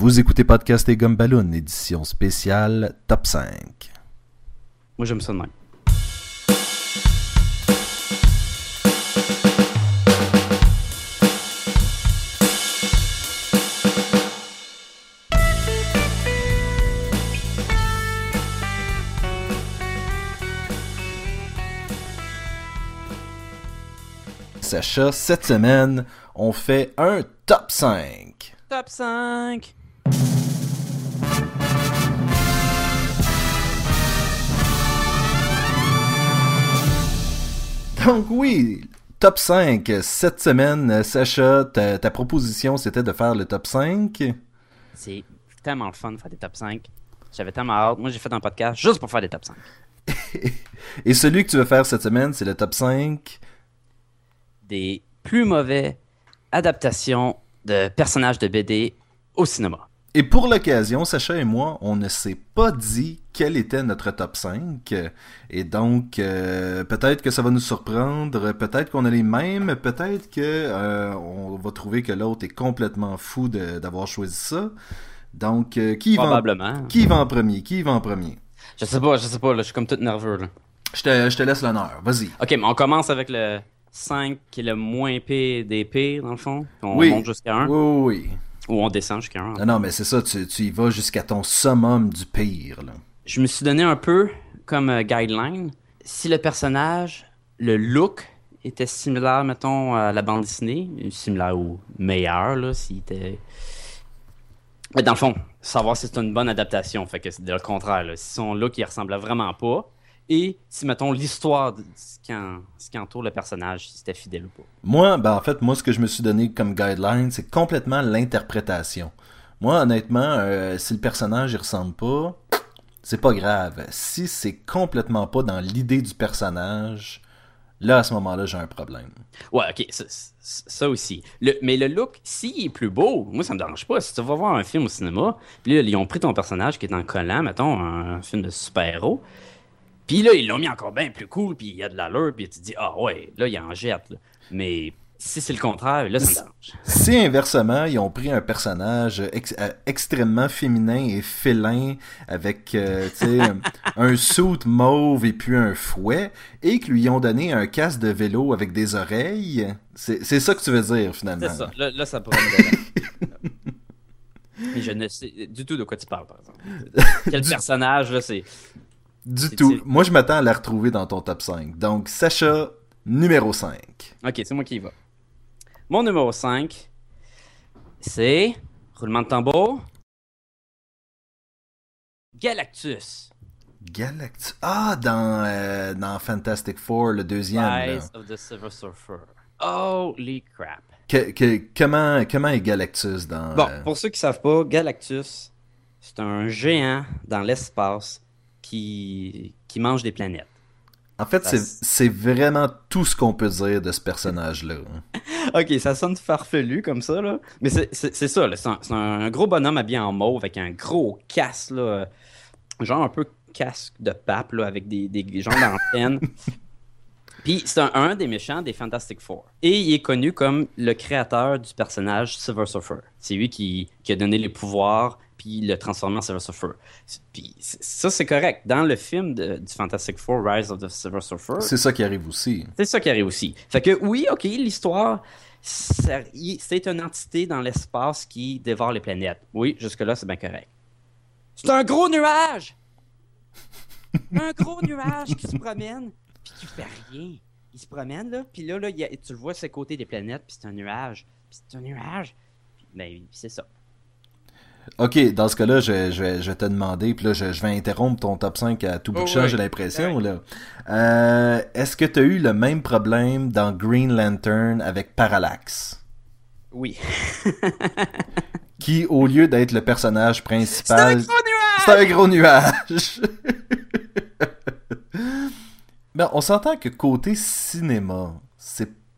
Vous écoutez Podcast et Gumballoon, édition spéciale Top 5. Moi, j'aime ça de même. Sacha, cette semaine, on fait un top 5. Top 5! Donc oui, top 5. Cette semaine, Sacha, ta, ta proposition, c'était de faire le top 5. C'est tellement le fun de faire des top 5. J'avais tellement hâte. Moi, j'ai fait un podcast juste pour faire des top 5. Et celui que tu veux faire cette semaine, c'est le top 5. Des plus mauvais adaptations de personnages de BD au cinéma. Et pour l'occasion, Sacha et moi, on ne s'est pas dit quel était notre top 5. Et donc, euh, peut-être que ça va nous surprendre, peut-être qu'on a les mêmes, peut-être que euh, on va trouver que l'autre est complètement fou d'avoir choisi ça. Donc, euh, qui, va en, qui va en premier? Qui va en premier? Je sais pas, je sais pas, là, je suis comme tout nerveux. Là. Je te, je te laisse l'honneur. Vas-y. Ok, mais on commence avec le 5 qui est le moins pire des pires, dans le fond. On Oui. monte jusqu'à 1. Oui, oui, oui. Ou on descend jusqu'à 1. Non, non, mais c'est ça, tu, tu y vas jusqu'à ton summum du pire. Là. Je me suis donné un peu comme euh, guideline. Si le personnage, le look était similaire, mettons, à la bande dessinée, similaire ou meilleur, là, s'il était. Mais dans le fond, savoir si c'est une bonne adaptation. Fait que c'est le contraire. là. Si son look, il ressemblait vraiment pas. Et si, mettons, l'histoire, de ce ce qui entoure le personnage, si c'était fidèle ou pas. Moi, ben en fait, moi, ce que je me suis donné comme guideline, c'est complètement l'interprétation. Moi, honnêtement, euh, si le personnage il ressemble pas, c'est pas grave. Si c'est complètement pas dans l'idée du personnage, là, à ce moment-là, j'ai un problème. Ouais, ok, ça, aussi. Le- mais le look, s'il est plus beau, moi ça me dérange pas. Si tu vas voir un film au cinéma, puis là, ils ont pris ton personnage qui est en collant, mettons, un, film de super-héros, puis là, ils l'ont mis encore bien plus cool, puis il y a de l'allure, puis tu te dis, ah ouais, là, il en jette. là. Mais si c'est le contraire, là, ça me. Si inversement, ils ont pris un personnage ex- euh, extrêmement féminin et félin avec euh, un- suit mauve et puis un fouet et que lui ont donné un casque de vélo avec des oreilles, c'est ça que tu veux dire finalement. C'est ça. Là, là, ça pourrait me déranger. Mais je ne sais du tout de quoi tu parles, par exemple. Quel personnage, là, c'est. Du tout. Moi, je m'attends à la retrouver dans ton top 5. Donc, Sacha, numéro 5. Ok, c'est moi qui y va. Mon numéro 5, c'est. Roulement de tambour. Galactus. Galactus. Ah, dans, euh, dans Fantastic Four, le deuxième. là. Rise of the Silver Surfer. Holy crap. Que- que- comment, comment est Galactus dans. Bon, euh, pour ceux qui savent pas, Galactus, c'est un géant dans l'espace qui, qui mange des planètes. En fait, c'est vraiment tout ce qu'on peut dire de ce personnage-là. Ok, ça sonne farfelu comme ça, là. Mais c'est- c'est c'est ça, là. C'est un, gros bonhomme habillé en mauve avec un gros casque, là. Genre un peu casque de pape, là, avec des, des genres d'antennes. Puis c'est un, un des méchants des Fantastic Four. Et il est connu comme le créateur du personnage Silver Surfer. C'est lui qui, qui a donné les pouvoirs, puis il l'a transformé en Silver Surfer. Puis c'est- ça, c'est correct. Dans le film de- du Fantastic Four, Rise of the Silver Surfer, C'est ça qui arrive aussi. c'est ça qui arrive aussi. Fait que oui, ok, l'histoire, c'est une entité dans l'espace qui dévore les planètes. Oui, jusque-là, c'est bien correct. C'est un gros nuage! un gros nuage qui se promène, puis qui fait rien. Il se promène, là, puis là, là il y a- tu le vois le côté des planètes, puis c'est un nuage. Puis c'est un nuage. Puis, ben, c'est ça. Ok, dans ce cas-là, je, je vais, je vais te demander, puis là, je, je vais interrompre ton top 5 à tout bout de Oh, champ, j'ai l'impression. là. Euh, Est-ce que tu as eu le même problème dans Green Lantern avec Parallax? Oui. Qui, au lieu d'être le personnage C'est un principal, gros nuage! c'est un gros nuage. ben, on s'entend que côté cinéma,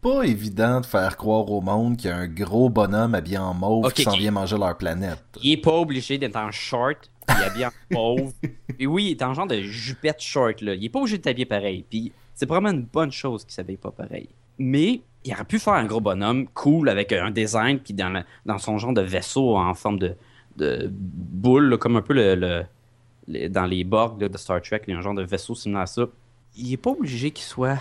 pas évident de faire croire au monde qu'il y a un gros bonhomme habillé en mauve qui s'en vient manger leur planète. Il est pas obligé d'être en short, puis habillé en pauvre. Et oui, il est en genre de jupette short, là. Il est pas obligé de t'habiller pareil. Puis c'est vraiment une bonne chose qu'il s'habille pas pareil. Mais il aurait pu faire un gros bonhomme cool avec un design, puis dans, la- dans son genre de vaisseau en forme de, de boule, là, comme un peu le, dans les Borg là, de Star Trek, il y a un genre de vaisseau similaire à ça. Il est pas obligé qu'il soit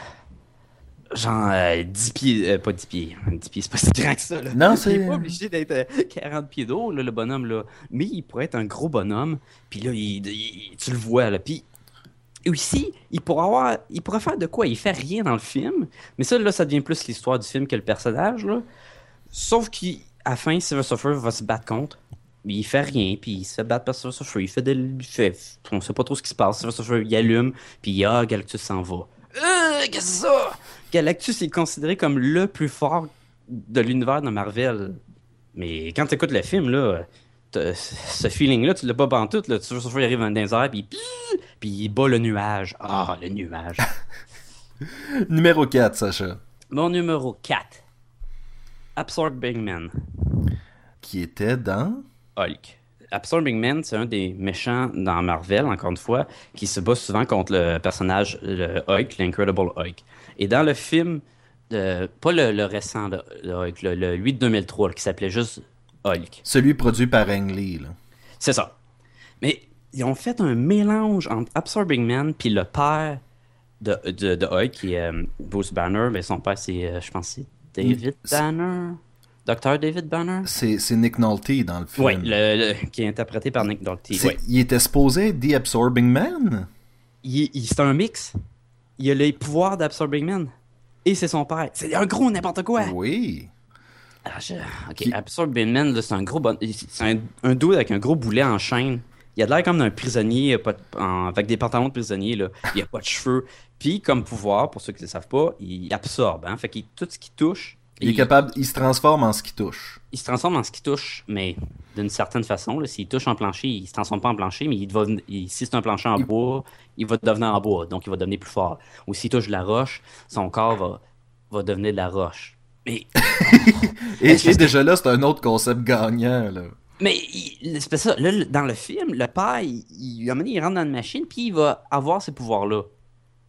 genre euh, 10 pieds, euh, pas 10 pieds, 10 pieds c'est pas si grand que ça. Là. Non, Il c'est- est pas obligé d'être euh, 40 pieds d'eau, là, le bonhomme, là. Mais il pourrait être un gros bonhomme, puis là, il- il- tu le vois, là. Puis aussi, il pourrait avoir, il pourrait faire de quoi? Il fait rien dans le film, mais ça, là, ça devient plus l'histoire du film que le personnage, là. Sauf qu'à la fin, Silver Surfer va se battre contre. Mais il fait rien, puis il se fait battre par Silver Surfer. Il fait de. il fait- on sait pas trop ce qui se passe. Silver Surfer, il allume, puis ah, Galactus s'en va. Euh, qu'est-ce que c'est ça? Galactus est considéré comme le plus fort de l'univers de Marvel. Mais quand tu écoutes le film, là, ce feeling-là, tu l'as pas pantoute. Là. Silver Surfer il arrive dans les airs, puis, puis il bat le nuage. Ah, le nuage. Numéro 4, Sacha. Mon numéro 4. Absorbing Man. Qui était dans. Hulk. Absorbing Man, c'est un des méchants dans Marvel, encore une fois, qui se bat souvent contre le personnage le Hulk, l'Incredible Hulk. Et dans le film, de- pas le, le récent, le, le Hulk, le, le 8 2003, qui s'appelait juste Hulk. Celui produit par Ang Lee. Là. C'est ça. Mais ils ont fait un mélange entre Absorbing Man puis le père de, de, de Hulk, qui est euh, Bruce Banner. Mais son père, c'est, euh, je pense, c'est David Banner. Docteur David Banner. C'est Nick Nolte dans le film. Oui, le, le- qui est interprété par Nick Nolte. Ouais. Il était supposé The Absorbing Man? il, il- c'est un mix. Il a les pouvoirs d'Absorbing Man. Et c'est son père. C'est un gros n'importe quoi. Oui. Ah, je- Ok, Qui- Absorbing Man, c'est un gros bon... C'est un, un dude avec un gros boulet en chaîne. Il a l'air comme d'un prisonnier pas de- en- avec des pantalons de prisonnier. Là. Il a pas de cheveux. Puis, comme pouvoir, pour ceux qui ne le savent pas, il absorbe. Hein? Fait que tout ce qui touche... Il est capable, il se transforme en ce qui touche. il se transforme en ce qui touche, mais d'une certaine façon. S'il touche en plancher, il se transforme pas en plancher, mais il va, il- si c'est un plancher en Il- bois, il va devenir en bois, donc il va devenir plus fort. Ou s'il touche de la roche, son corps va, va devenir de la roche. Mais, Et, déjà là, c'est un autre concept gagnant. Là. mais c'est pas ça. Là, dans le film, le père, il, il, il rentre dans une machine, puis il va avoir ces pouvoirs-là.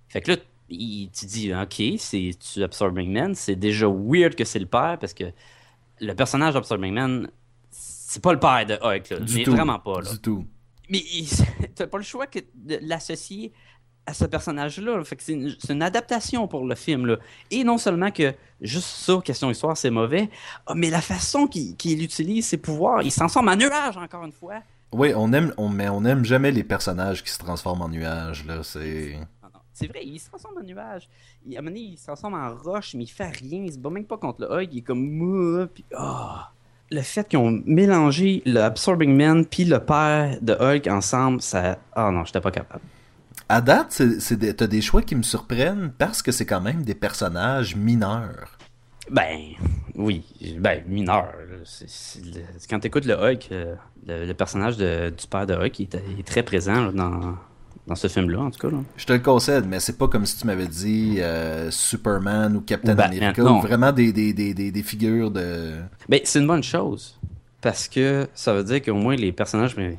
Fait que là, il, tu dis, OK, c'est tu Absorbing Man, c'est déjà weird que c'est le père, parce que le personnage d'Absorbing Man, c'est pas le père de Hulk, là, Du mais tout. vraiment pas. Là. Du tout. Mais t'as pas le choix que de l'associer à ce personnage-là. Fait que c'est une, adaptation pour le film. Là. Et non seulement que juste ça, question histoire, c'est mauvais, ah, mais la façon qu'il utilise ses pouvoirs, il s'en sort en nuage encore une fois. Oui, on aime, on, mais on aime jamais les personnages qui se transforment en nuages. Là, c'est. C'est vrai, il se transforme en nuage. Il, à un moment donné, il se transforme en roche, mais il fait rien. Il se bat même pas contre le Hulk. Il est comme mou. Puis, ah. Le fait qu'ils ont mélangé le Absorbing Man puis le père de Hulk ensemble, ça. Ah non, j'étais pas capable. À date, c'est, c'est des- t'as des choix qui me surprennent parce que c'est quand même des personnages mineurs. Ben, oui. Ben, mineur. là. C'est- c'est le- Quand tu écoutes le Hulk, euh, le, le personnage de- du père de Hulk, il est, il est très présent là, dans, dans ce film-là, en tout cas. Là. Je te le concède, mais c'est pas comme si tu m'avais dit euh, Superman ou Captain Ou America ou vraiment des, des, des, des, des figures de. Ben, c'est une bonne chose. Parce que ça veut dire qu'au moins les personnages prin-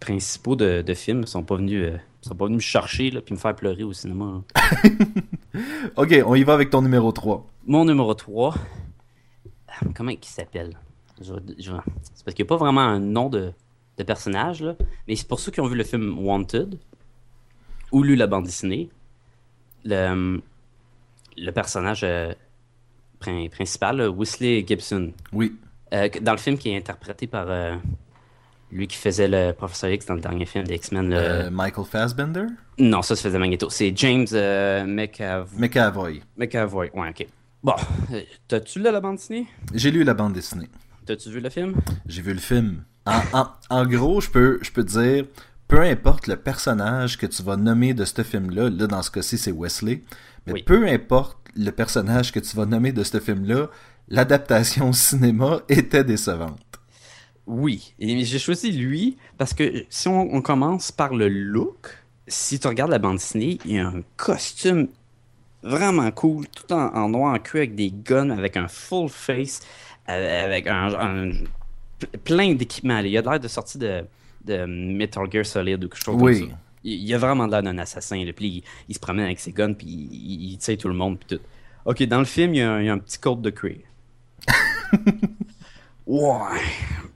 principaux de, de films sont pas venus. euh, sont pas venus me chercher là, puis me faire pleurer au cinéma. Ok, on y va avec ton numéro 3. Mon numéro 3. Comment il s'appelle? Je je C'est parce qu'il n'y a pas vraiment un nom de, de personnage, là. Mais c'est pour ceux qui ont vu le film Wanted ou lu la bande dessinée. Le, le personnage euh, prin- principal, Wesley Gibson, Oui. euh, dans le film qui est interprété par euh, lui qui faisait le professeur X dans le dernier film des X-Men. le- Euh, Michael Fassbender? Non, ça se faisait Magneto. C'est James euh, McAv- McAvoy. McAvoy. Ouais, ok. Bon, euh, t'as-tu lu la bande dessinée? J'ai lu la bande dessinée. T'as-tu vu le film? J'ai vu le film. En, en, en gros, je peux, je peux te dire, peu importe le personnage que tu vas nommer de ce film-là, là dans ce cas-ci c'est Wesley, mais Oui. peu importe le personnage que tu vas nommer de ce film-là, l'adaptation au cinéma était décevante. Oui. Et j'ai choisi lui parce que si on, on commence par le look, si tu regardes la bande dessinée, il y a un costume vraiment cool, tout en, en noir en cuir avec des guns, avec un full face, euh, avec un, un- plein d'équipements. Il a l'air de sortir de, de Metal Gear Solid ou quelque chose Oui. comme ça. Il, il a vraiment l'air d'un assassin. Là. Puis il, il se promène avec ses guns, puis il, il tire tout le monde, puis tout. Ok, dans le film, il y a un, il y a un petit code de cuir. ouais.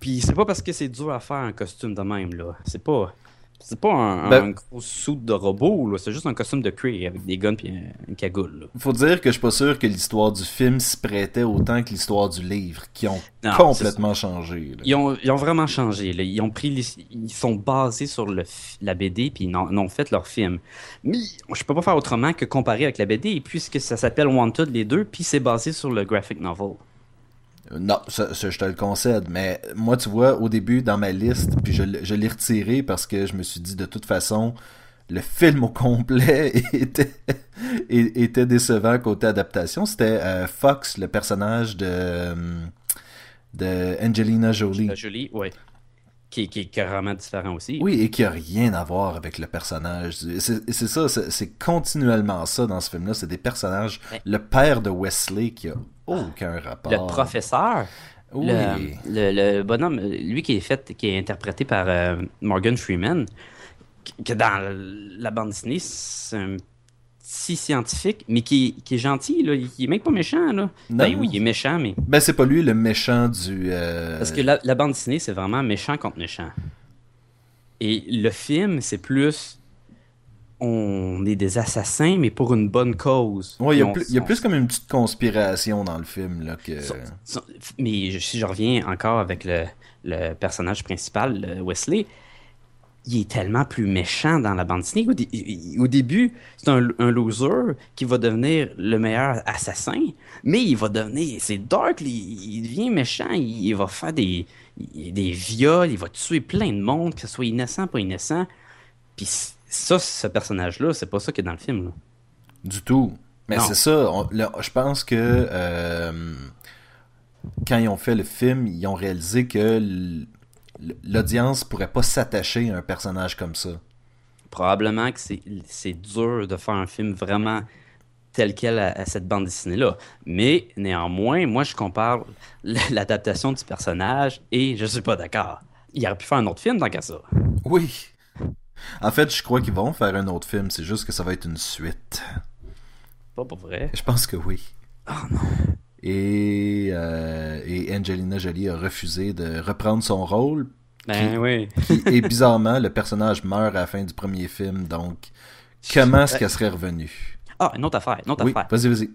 Puis c'est pas parce que c'est dur à faire un costume de même, là. C'est pas. C'est pas un, Ben- un gros suit de robot. C'est juste un costume de Cree avec des guns un- une cagoule, là. Faut dire que je suis pas sûr que l'histoire du film s'y prêtait autant que l'histoire du livre, qui ont Non, complètement changé. là. Ils ont, ils ont vraiment changé. là. Ils ont pris, les- ils sont basés sur le, la BD puis ils ont fait leur film. Mais je peux pas faire autrement que comparer avec la BD puisque ça s'appelle Wanted les deux puis c'est basé sur le graphic novel. Non, ça, je te le concède, mais moi, tu vois, au début, dans ma liste, puis je, l'ai retiré parce que je me suis dit, de toute façon, le film au complet était, était décevant côté adaptation. C'était euh, Fox, le personnage de, euh, de Angelina Jolie. Jolie, ouais. Qui, qui est carrément différent aussi. Oui, et qui a rien à voir avec le personnage. C'est ça, c'est continuellement ça dans ce film-là. C'est des personnages. Ouais. Le père de Wesley qui a aucun rapport. Le professeur, Oui. le, le- le bonhomme, lui qui est fait, qui est interprété par euh, Morgan Freeman, que dans la bande dessinée, c'est un petit scientifique, mais qui, qui est gentil, là. Il, est même pas méchant, là. Ben Non. oui, il est méchant, mais. Ben, c'est pas lui le méchant du. euh, Parce que la, la bande dessinée, c'est vraiment méchant contre méchant. Et le film, c'est plus. On est des assassins, mais pour une bonne cause. Ouais, il y, a on- plus- y a plus comme une petite conspiration dans le film, là, que... Mais je- si je reviens encore avec le, le personnage principal, le Wesley, il est tellement plus méchant dans la bande dessinée. Au, dé- au début, c'est un, un loser qui va devenir le meilleur assassin, mais il va devenir. C'est dark, il, il devient méchant, il, il va faire des, des viols, il va tuer plein de monde, que ce soit innocent, pas innocent. Puis ça, ce personnage-là, c'est pas ça qui est dans le film. là. Du tout. Mais c'est ça, on- là, je pense que euh, quand ils ont fait le film, ils ont réalisé que l'audience pourrait pas s'attacher à un personnage comme ça. probablement que c'est dur de faire un film vraiment tel quel à, à cette bande dessinée-là. Mais néanmoins, moi, je compare l'adaptation du personnage et je suis pas d'accord. Il aurait pu faire un autre film tant qu'à ça. Oui. En fait, je crois qu'ils vont faire un autre film, c'est juste que ça va être une suite. Pas pour vrai. Je pense que oui. Ah non. Et, euh, et Angelina Jolie a refusé de reprendre son rôle. Ben oui. Qui- et bizarrement, le personnage meurt à la fin du premier film, donc comment est-ce qu'elle serait revenue? Ah, une autre affaire, une autre Oui, affaire. vas-y, vas-y.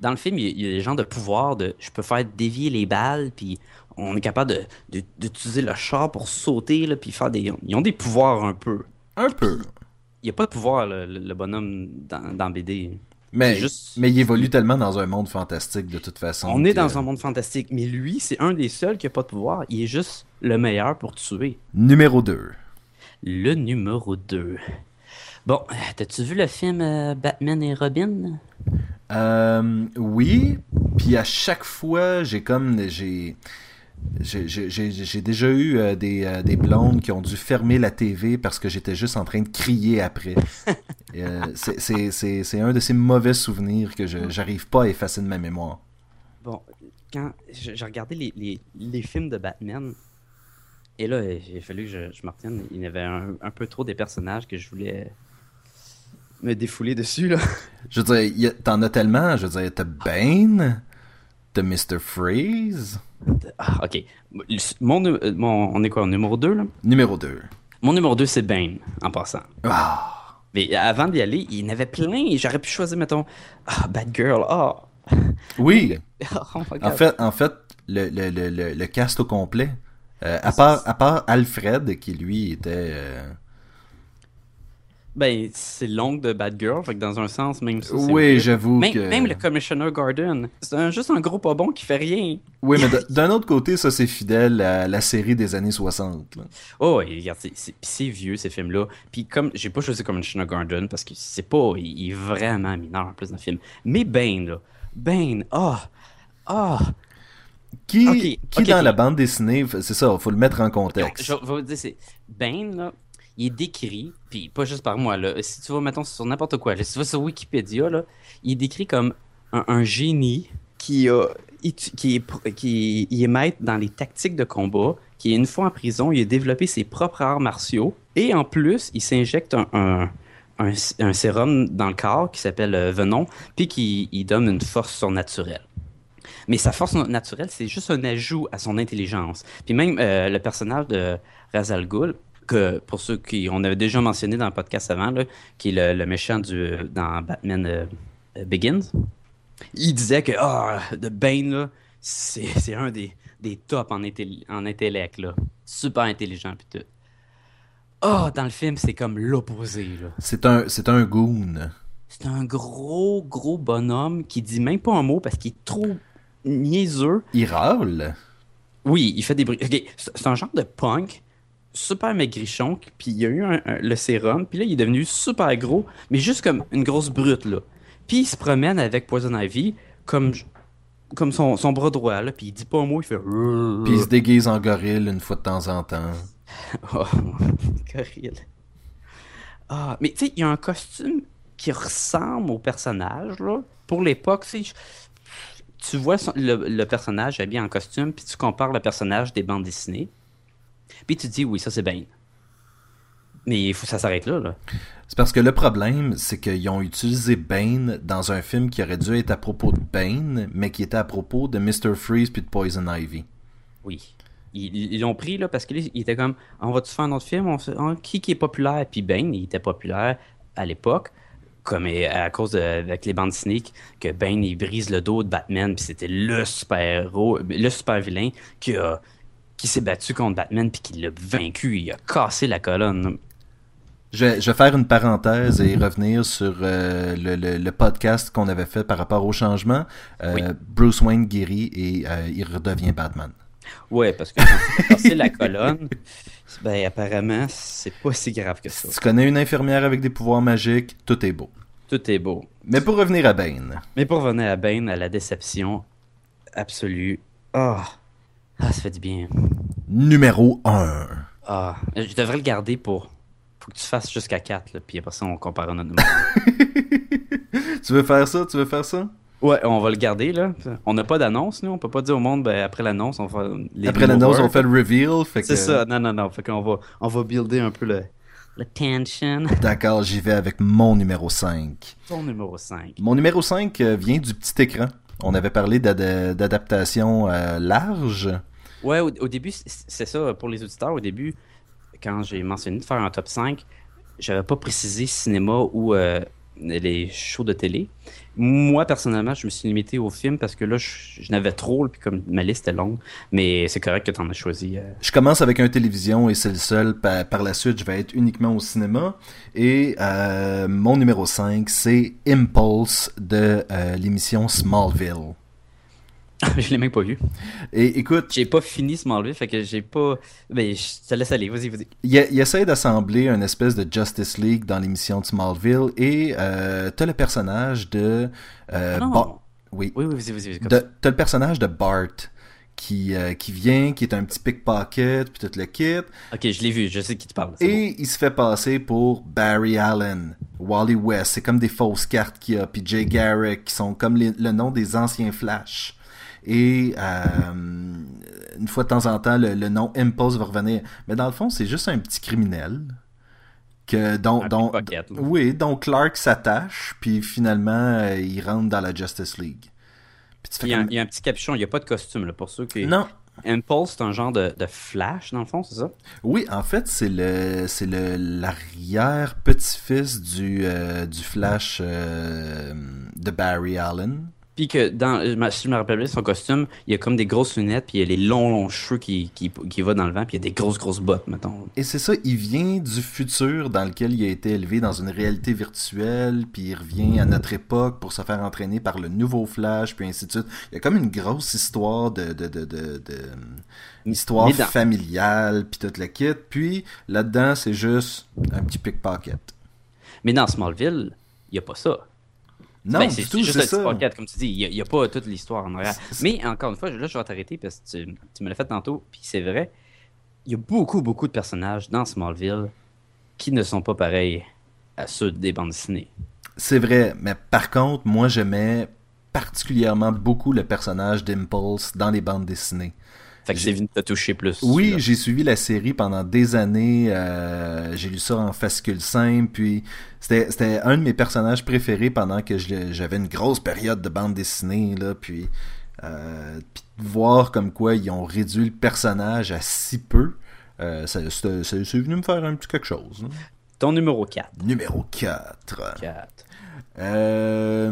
Dans le film, il y a- des gens de pouvoir de je peux faire dévier les balles, puis on est capable de- de- d'utiliser le char pour sauter, là, puis faire des. Ils ont des pouvoirs un peu. Un peu. Il n'y a pas de pouvoir, le bonhomme, dans, dans BD. Mais, juste- mais il évolue tellement dans un monde fantastique de toute façon. On est dans un monde fantastique, mais lui, c'est un des seuls qui a pas de pouvoir. Il est juste le meilleur pour tuer. Numéro 2. Le numéro 2. Bon, t'as-tu vu le film euh, Batman et Robin? Euh, oui, puis à chaque fois, j'ai comme j'ai j'ai- déjà eu euh, des, euh, des blondes qui ont dû fermer la TV parce que j'étais juste en train de crier après. Euh, c'est- un de ces mauvais souvenirs que je j'arrive pas à effacer de ma mémoire. Bon, quand j'ai regardé les, les- les films de Batman, et là, il a fallu que je, je me retienne. Il y avait un, un peu trop des personnages que je voulais me défouler dessus, là. Je veux dire, t'en as tellement. Je veux dire, t'as Bane, t'as Mr. Freeze? Ah, ok. Mon, euh, mon- on est quoi, numéro 2, là? Numéro 2. Mon numéro 2, c'est Bane, en passant. Ah. Mais avant d'y aller, il y en avait plein. J'aurais pu choisir, mettons, ah, Bad Girl, ah. Oui. Oh. En fait, en fait le, le, le, le, le cast au complet, euh, à, part, à part Alfred, qui lui était... euh, Ben, c'est l'oncle de Bad Girl, fait que dans un sens, même ça. Oui, j'avoue même, que... Même le Commissioner Garden. C'est juste un gros pas bon qui fait rien. Oui, mais d'un autre côté, ça c'est fidèle à la série des années 60. là. Oh, et regarde, c'est- vieux ces films-là. Puis comme j'ai pas choisi Commissioner Garden parce que c'est pas, il, il est vraiment mineur en plus dans le film. Mais Bane là, Bane, ah, ah. Qui, Ok, qui ok, dans la bande dessinée, c'est ça, faut le mettre en contexte. Je vais vous dire, c'est Bane là, il est décrit, puis pas juste par moi. Si tu vas mettons sur n'importe quoi, si tu vas sur Wikipédia là, il est décrit comme un, génie qui a qui qui il est maître dans les tactiques de combat, qui une fois en prison, il a développé ses propres arts martiaux et en plus, il s'injecte un, un sérum dans le corps qui s'appelle euh, Venom, puis qui il donne une force surnaturelle. Mais sa force naturelle, c'est juste un ajout à son intelligence. Puis même euh, le personnage de Razal Ghul, que pour ceux qui on avait déjà mentionné dans le podcast avant, là, qui est le, le méchant du, dans Batman euh, Begins, il disait que ah, de Bane, c'est un des, des tops en, intelli- en intellect. Là. Super intelligent. Puis tout. Ah, dans le film, c'est comme l'opposé. C'est un, un goon. C'est un gros, gros bonhomme qui dit même pas un mot parce qu'il est trop niaiseux. Il râle? Oui, il fait des bruits. Ok, c'est c'est un genre de punk, super maigrichon, puis il a eu un- un- le sérum, puis là, il est devenu super gros, mais juste comme une grosse brute, là. Puis il se promène avec Poison Ivy comme, comme son, son bras droit, là, puis il dit pas un mot, il fait... Puis il se déguise en gorille une fois de temps en temps. Oh, gorille. Ah, mais tu sais, il y a un costume qui ressemble au personnage, là. Pour l'époque, tu tu vois son- le, le personnage habillé en costume, puis tu compares le personnage des bandes dessinées. Puis tu te dis, oui, ça c'est Bane. Mais il faut que ça s'arrête là, là. C'est parce que le problème, c'est qu'ils ont utilisé Bane dans un film qui aurait dû être à propos de Bane, mais qui était à propos de Mr. Freeze puis de Poison Ivy. Oui. Ils l'ont pris, là, parce qu'il était comme, on va-tu faire un autre film? On se- qui qui est populaire? Puis Bane, il était populaire à l'époque, comme à cause de, avec les bandes dessinées, que Bane, il brise le dos de Batman, puis c'était le super-héros, le super-vilain qui a qui s'est battu contre Batman puis qui l'a vaincu, il a cassé la colonne. Je vais, je vais faire une parenthèse et revenir sur euh, le, le- le podcast qu'on avait fait par rapport au changement. Euh, Oui. Bruce Wayne guérit et euh, il redevient Batman. Ouais, parce que quand la colonne, ben apparemment, c'est pas si grave que ça. Si tu connais une infirmière avec des pouvoirs magiques, tout est beau. Tout est beau. Mais pour revenir à Bane, Mais pour revenir à Bane, à la déception absolue. Ah, ah ça fait du bien. numéro 1. Ah, je devrais le garder pour. Faut que tu fasses jusqu'à 4, là, puis après ça, on compare notre numéro. Tu veux faire ça? Tu veux faire ça? ouais, on va le garder, là. On n'a pas d'annonce, nous. On peut pas dire au monde, ben, après l'annonce, on va les Après l'annonce, on fait le reveal. Fait que... C'est ça, non, non, non. Fait qu'on va, on va builder un peu le, le tension. D'accord, j'y vais avec mon numéro 5. Ton numéro 5. Mon numéro 5 euh, vient du petit écran. On avait parlé d'ad- d'adaptation euh, large. Ouais, au, début, c'est ça, pour les auditeurs, au début, quand j'ai mentionné de faire un top 5, j'avais pas précisé cinéma ou euh, les shows de télé. Moi, personnellement, je me suis limité au film parce que là, je, n'avais trop, puis comme ma liste est longue, mais c'est correct que tu en as choisi. euh. Je commence avec un télévision et c'est le seul. Pa- Par, la suite, je vais être uniquement au cinéma. Et euh, mon numéro 5, c'est Impulse de euh, l'émission Smallville. je l'ai même pas vu. Et écoute, J'ai pas fini Smallville, fait que j'ai pas. Ben, je te laisse aller, vas-y, vas-y. il, il essaie d'assembler une espèce de Justice League dans l'émission de Smallville. Et euh, t'as le personnage de... euh, Ah non. Bar- Oui. Oui, oui, vas-y, vas-y. T'as le personnage de Bart qui, euh, qui vient, qui est un petit pickpocket, puis tout le kit. Ok, je l'ai vu, je sais qui tu parles. c'est bon. Et il se fait passer pour Barry Allen, Wally West. C'est comme des fausses cartes qu'il y a. Puis Jay Garrick, qui sont comme les- le nom des anciens Flash. Et euh, une fois de temps en temps, le, le nom Impulse va revenir. Mais dans le fond, c'est juste un petit criminel. Que, dont, dont, oui, dont Clark s'attache, puis finalement, euh, il rentre dans la Justice League. Il y, a un, comme- il y a un petit capuchon, il n'y a pas de costume, là, pour ceux qui. Non, Impulse, c'est un genre de, de flash, dans le fond, c'est ça? Oui, en fait, c'est le c'est le l'arrière petit-fils du euh, du Flash euh, de Barry Allen. Puis que dans, je me- si je me rappelle bien, son costume, il y a comme des grosses lunettes, puis il y a les longs, longs cheveux qui, qui, qui vont dans le vent, puis il y a des grosses, grosses bottes, mettons. Et c'est ça, il vient du futur dans lequel il a été élevé dans une réalité virtuelle, puis il revient à notre époque pour se faire entraîner par le nouveau Flash, puis ainsi de suite. Il y a comme une grosse histoire de de de de, de histoire familiale, puis tout le kit. Puis là-dedans, c'est juste un petit pickpocket. Mais dans Smallville, il n'y a pas ça. Non, Ben, c'est tout, juste petit ça. pocket, comme tu dis. Il n'y a, pas toute l'histoire en arrière. Mais encore une fois, là, je vais t'arrêter parce que tu, tu me l'as fait tantôt, puis c'est vrai. Il y a beaucoup, beaucoup de personnages dans Smallville qui ne sont pas pareils à ceux des bandes dessinées. C'est vrai, mais par contre, moi j'aimais particulièrement beaucoup le personnage d'Impulse dans les bandes dessinées. Fait que c'est venu te toucher plus. Oui, j'ai suivi la série pendant des années. euh, j'ai lu ça en fascicule simple. Puis c'était un de mes personnages préférés pendant que j'avais une grosse période de bande dessinée. Là, puis Euh, puis voir comme quoi ils ont réduit le personnage à si peu, euh, ça- c'est c'est venu me faire un petit quelque chose. hein. Ton numéro 4. Numéro 4. 4. Euh,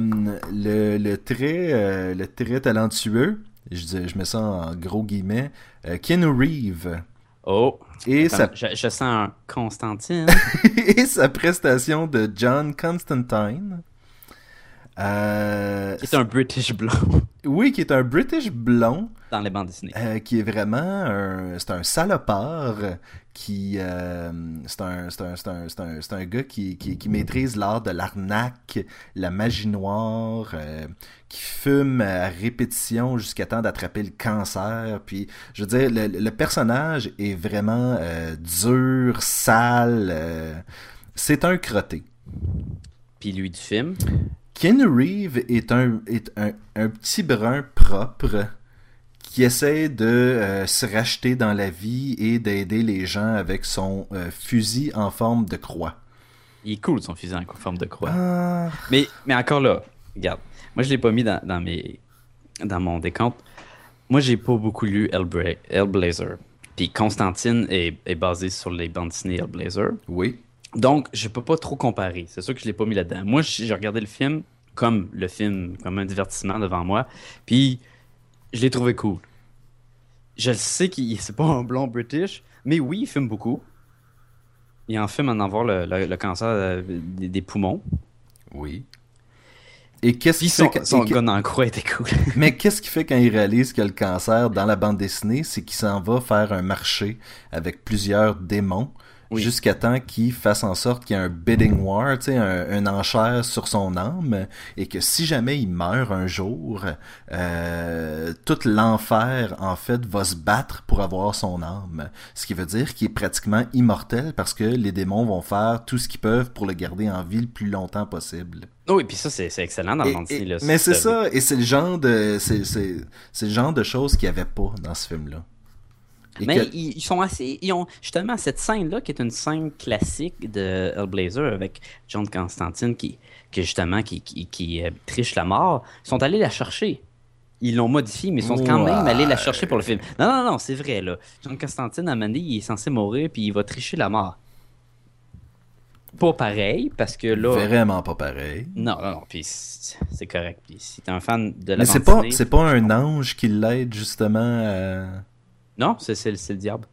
le, le très le très talentueux, je, dis- je mets ça en gros guillemets, euh, Keanu Reeves Oh, et sa, je, je sens un Constantine. et sa prestation de John Constantine. Euh, qui est un British blond oui, qui est un British blond, dans les bandes dessinées. euh, qui est vraiment un, c'est un salopard, qui, euh, c'est un, un, un, un, gars qui, qui, qui maîtrise l'art de l'arnaque, la magie noire, euh, qui fume à répétition jusqu'à temps d'attraper le cancer. Puis, je veux dire, le, le personnage est vraiment euh, dur, sale. c'est un crotté. Puis lui du film? Ken Reeve est un, est un, un petit brun propre qui essaie de euh, se racheter dans la vie et d'aider les gens avec son euh, fusil en forme de croix. Il est cool son fusil en forme de croix. Ah, Mais, mais encore là, regarde. Moi, je l'ai pas mis dans, dans mes, dans mon décompte. Moi, j'ai pas beaucoup lu Hellbra- Hellblazer. Puis Constantine est, est basé sur les bandes dessinées Hellblazer. oui. Donc, je peux pas trop comparer. C'est sûr que je l'ai pas mis là-dedans. Moi, j'ai regardé le film comme le film, comme un divertissement devant moi. Puis, je l'ai trouvé cool. Je sais qu'il c'est pas un blond british, mais oui, il fume beaucoup. Il en fume en avoir le, le- le cancer euh, des, des poumons. Oui. Et qu'est-ce qui son, fait son gun en croix était cool. Mais qu'est-ce qui fait quand il réalise que le cancer dans la bande dessinée, c'est qu'il s'en va faire un marché avec plusieurs démons? Oui. jusqu'à temps qu'il fasse en sorte qu'il y ait un bidding war, tu sais, un, un enchère sur son âme, et que si jamais il meurt un jour, euh, tout l'enfer en fait va se battre pour avoir son âme, ce qui veut dire qu'il est pratiquement immortel parce que les démons vont faire tout ce qu'ils peuvent pour le garder en vie le plus longtemps possible. oui, puis ça, c'est excellent dans le mais c'est ça, et c'est le genre de c'est le genre de choses qu'il n'y avait pas dans ce film-là. Mais que- ils, ils sont assez. Ils ont justement cette scène-là, qui est une scène classique de Hellblazer avec John Constantine qui, qui justement qui, qui, qui, euh, triche la mort. Ils sont allés la chercher. Ils l'ont modifié, mais ils sont quand même allés la chercher pour le film. Non, non, non, c'est vrai, là. John Constantine, à donné, il est censé mourir, puis il va tricher la mort. Pas pareil, parce que là. vraiment pas pareil. Non, non, non, puis c'est correct. Puis si t'es un fan de la Mais c'est pas c'est pas un ange qui l'aide justement à... Non, c'est le- diable.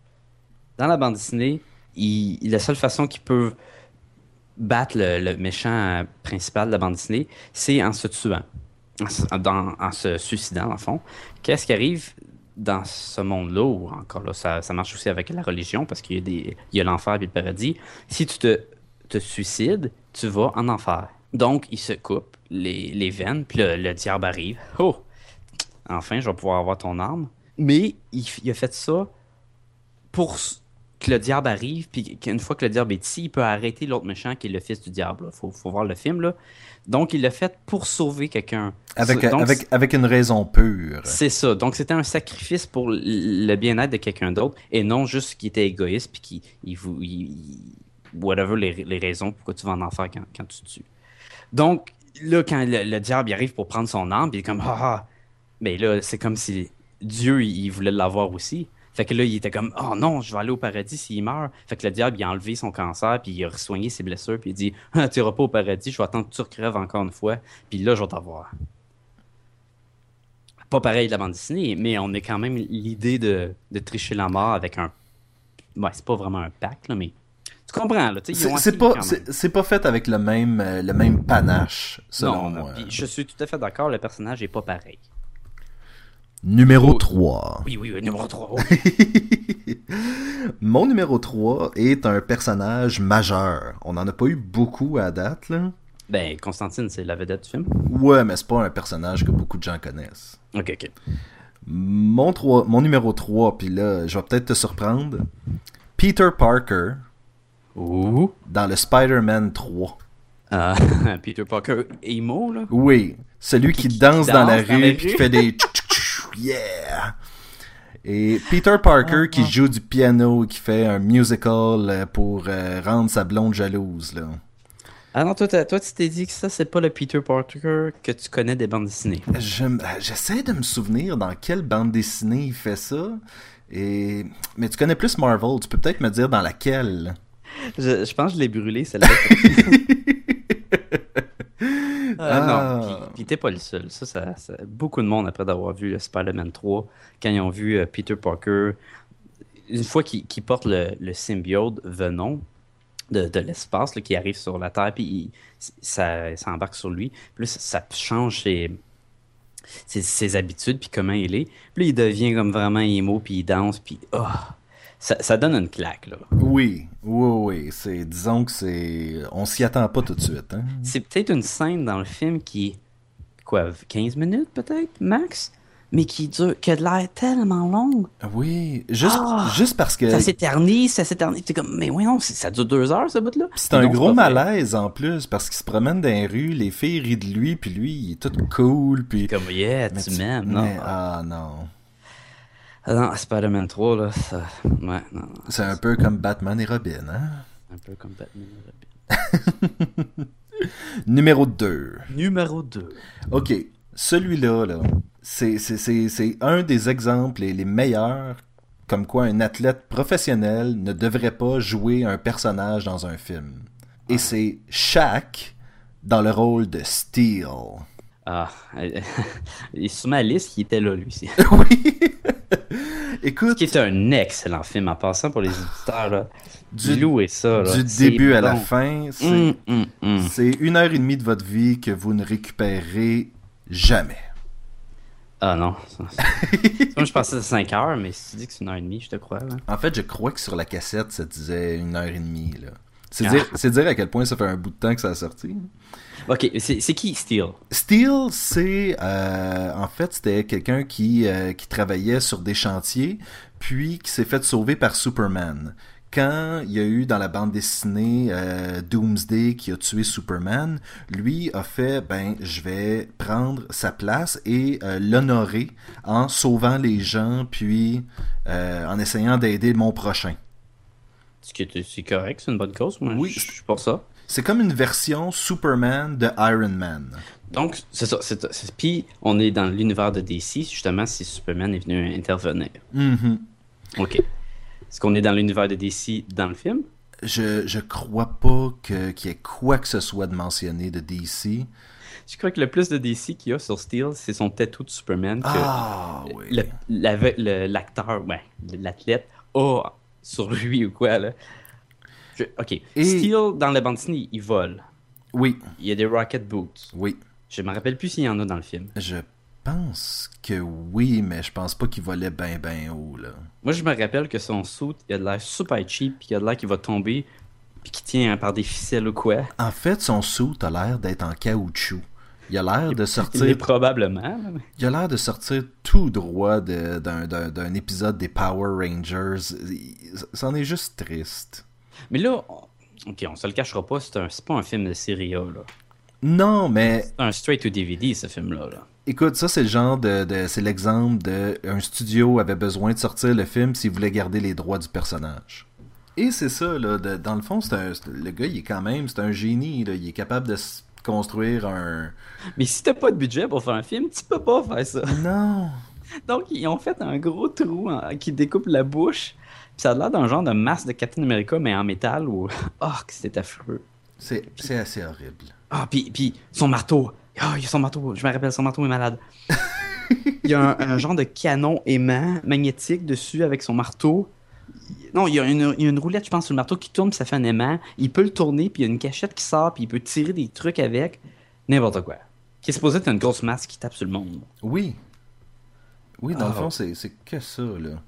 Dans la bande dessinée, la seule façon qu'il peut battre le, méchant principal de la bande dessinée, c'est en se tuant, en, se- dans- suicidant, en fond. Qu'est-ce qui arrive dans ce monde-là, ou encore là, ça, marche aussi avec la religion, parce qu'il y a, des- il y a l'enfer et le paradis. Si tu te, suicides, tu vas en enfer. Donc, il se coupe les, veines, puis le diable arrive. Oh! Enfin, je vais pouvoir avoir ton arme. Mais il, il a fait ça pour que le diable arrive, puis qu'une fois que le diable est ici, il peut arrêter l'autre méchant qui est le fils du diable. Il faut, faut voir le film. là. Donc, il l'a fait pour sauver quelqu'un. avec Donc, avec avec une raison pure. c'est ça. Donc, c'était un sacrifice pour le bien-être de quelqu'un d'autre et non juste qu'il était égoïste puis qu'il il, il- whatever les, les raisons pourquoi tu vas en enfer quand, quand tu tues. Donc, là, quand le, le diable il arrive pour prendre son âme, puis il est comme ah, ah. mais là, c'est comme si Dieu il, voulait l'avoir aussi. Fait que là, il était comme oh non, je vais aller au paradis s'il meurt. Fait que le diable il a enlevé son cancer puis il a soigné ses blessures puis il dit ah, tu iras pas au paradis, je vais attendre que tu recrèves encore une fois puis là je vais t'avoir pas pareil de la bande dessinée, mais on a quand même l'idée de, de tricher la mort avec un. Ouais, c'est pas vraiment un pacte, là, mais. Tu comprends, là. C'est pas fait avec le même euh, le même panache selon Non, non, moi. je suis tout à fait d'accord, le personnage est pas pareil. Numéro Oh. 3. Oui, oui, oui, numéro 3. Mon numéro 3 est un personnage majeur. On en a pas eu beaucoup à date là. ben, Constantine, c'est la vedette du film. Ouais, mais c'est pas un personnage que beaucoup de gens connaissent. Ok, ok. Mon, 3, mon numéro 3, puis là, je vais peut-être te surprendre. Peter Parker Ouh. dans le Spider-Man 3. Ah, Peter Parker, emo, là. Oui, celui qui, Qui- qui danse dans la dans rue la et qui rue. fait des yeah. Et Peter Parker qui joue du piano, qui fait un musical euh, pour euh, rendre sa blonde jalouse là. Ah non, toi, toi tu t'es dit que ça, c'est pas le Peter Parker que tu connais des bandes dessinées. Je m- J'essaie de me souvenir dans quelle bande dessinée il fait ça. Et... Mais tu connais plus Marvel, tu peux peut-être me dire dans laquelle? Je, je pense que je l'ai brûlé, celle-là. Euh, Ah. Non, puis- puis t'es pas le seul. Ça, ça, ça- beaucoup de monde, après d'avoir vu le Spider-Man 3, quand ils ont vu euh, Peter Parker, une fois qu'il porte le, le symbiote Venom de, de l'espace, là, qui arrive sur la Terre, puis il- ça, ça embarque sur lui, là, ça, ça change ses, ses, ses habitudes, puis comment il est. Puis là, il devient comme vraiment émo, puis il danse, puis oh, ça, ça donne une claque, là. Oui, oui, oui. C'est, disons que c'est. On s'y attend pas tout de suite. Hein? C'est peut-être une scène dans le film qui quoi, 15 minutes peut-être, max? Mais qui dure, qui a de l'air tellement longue. Oui, juste, Ah! juste parce que. Ça s'éternise, ça s'éternise. T'es comme, mais oui, non, ça dure deux heures, ce bout-là. C'est un Non, gros malaise en plus parce qu'il se promène dans les rues, les filles rient de lui, puis lui, il est tout cool, puis. Comme, yeah, Mais tu tu- m'aimes, non? mais- ah non. Ah non, Spider-Man 3, là, ça. Ouais, non, non. C'est un peu comme Batman et Robin, hein? Un peu comme Batman et Robin. Numéro 2. Numéro 2. Ok, celui-là, là, c'est, c'est, c'est, c'est un des exemples les, les meilleurs comme quoi un athlète professionnel ne devrait pas jouer un personnage dans un film. Et c'est Shaq dans le rôle de Steel. Ah, il est sur ma liste, il était là, lui aussi. oui! Ce Écoute, qui est un excellent film en passant pour les éditeurs, là. Du- Louer ça, là. du c'est début à la fin, c'est, Hum, hum, hum. c'est une heure et demie de votre vie que vous ne récupérerez jamais. Ah non. Moi, je pensais que c'était 5 heures, mais si tu dis que c'est une heure et demie, je te crois. là. En fait, je crois que sur la cassette, ça disait une heure et demie. C'est, Ah. dire, c'est dire à quel point ça fait un bout de temps que ça a sorti. Ok, c'est qui Steel Steel, c'est euh, en fait c'était quelqu'un qui euh, qui travaillait sur des chantiers, puis qui s'est fait sauver par Superman. Quand il y a eu dans la bande dessinée euh, Doomsday qui a tué Superman, lui a fait ben je vais prendre sa place et euh, l'honorer en sauvant les gens puis euh, en essayant d'aider mon prochain. Ce qui est- C'est correct, c'est une bonne cause. Moi, Oui. je je suis pour ça. C'est comme une version Superman de Iron Man. Donc, c'est ça. Puis, on est dans l'univers de DC, justement, si Superman est venu intervenir. Mhm. Ok. Est-ce qu'on est dans l'univers de DC dans le film? Je, je crois pas que- qu'il y ait quoi que ce soit de mentionné de DC. Je crois que le plus de DC qu'il y a sur Steel, c'est son tattoo de Superman que Ah oui. l'acteur, ouais, l'athlète a sur lui ou quoi, là. Je- ok. Et- Steel, dans la bande dessinée, il vole. Oui, Il y a des rocket boots. oui. Je me rappelle plus s'il y en a dans le film. Je pense que oui, mais je pense pas qu'il volait ben ben haut là. Moi, je me rappelle que son suit, il a de l'air super cheap, puis il a de l'air qu'il va tomber, puis qu'il tient par des ficelles ou quoi. En fait, son suit a l'air d'être en caoutchouc. Il a l'air de Il est sortir, probablement. là, mais- il a l'air de sortir tout droit d'un épisode des Power Rangers. Il- C'en est juste triste. Mais là, on- ok, on se le cachera pas, c'est un- pas un film de série A, là. Non, mais C'est un straight to DVD, ce film-là. Là. Écoute, ça c'est le genre de, de- c'est l'exemple de un studio avait besoin de sortir le film s'il voulait garder les droits du personnage. Et c'est ça là, de- dans le fond, c'est le gars il est quand même, c'est un génie, là, il est capable de construire un. Mais si t'as pas de budget pour faire un film, tu peux pas faire ça. Non. Donc, ils ont fait un gros trou qui découpe la bouche. Puis ça a l'air d'un genre de masque de Captain America, mais en métal. Ou... Oh, que c'est affreux. C'est, c'est assez horrible. Ah, puis, puis son marteau. Ah, il y a son marteau. Je me rappelle, son marteau est malade. il y a un, un genre de canon aimant magnétique dessus avec son marteau. Non, il y, a une, il y a une roulette, je pense, sur le marteau qui tourne, puis ça fait un aimant. Il peut le tourner, puis il y a une cachette qui sort, puis il peut tirer des trucs avec. N'importe quoi. Qui est supposé être une grosse masse qui tape sur le monde. Oui. Oui, dans le Ah. fond, c'est, c'est que ça là.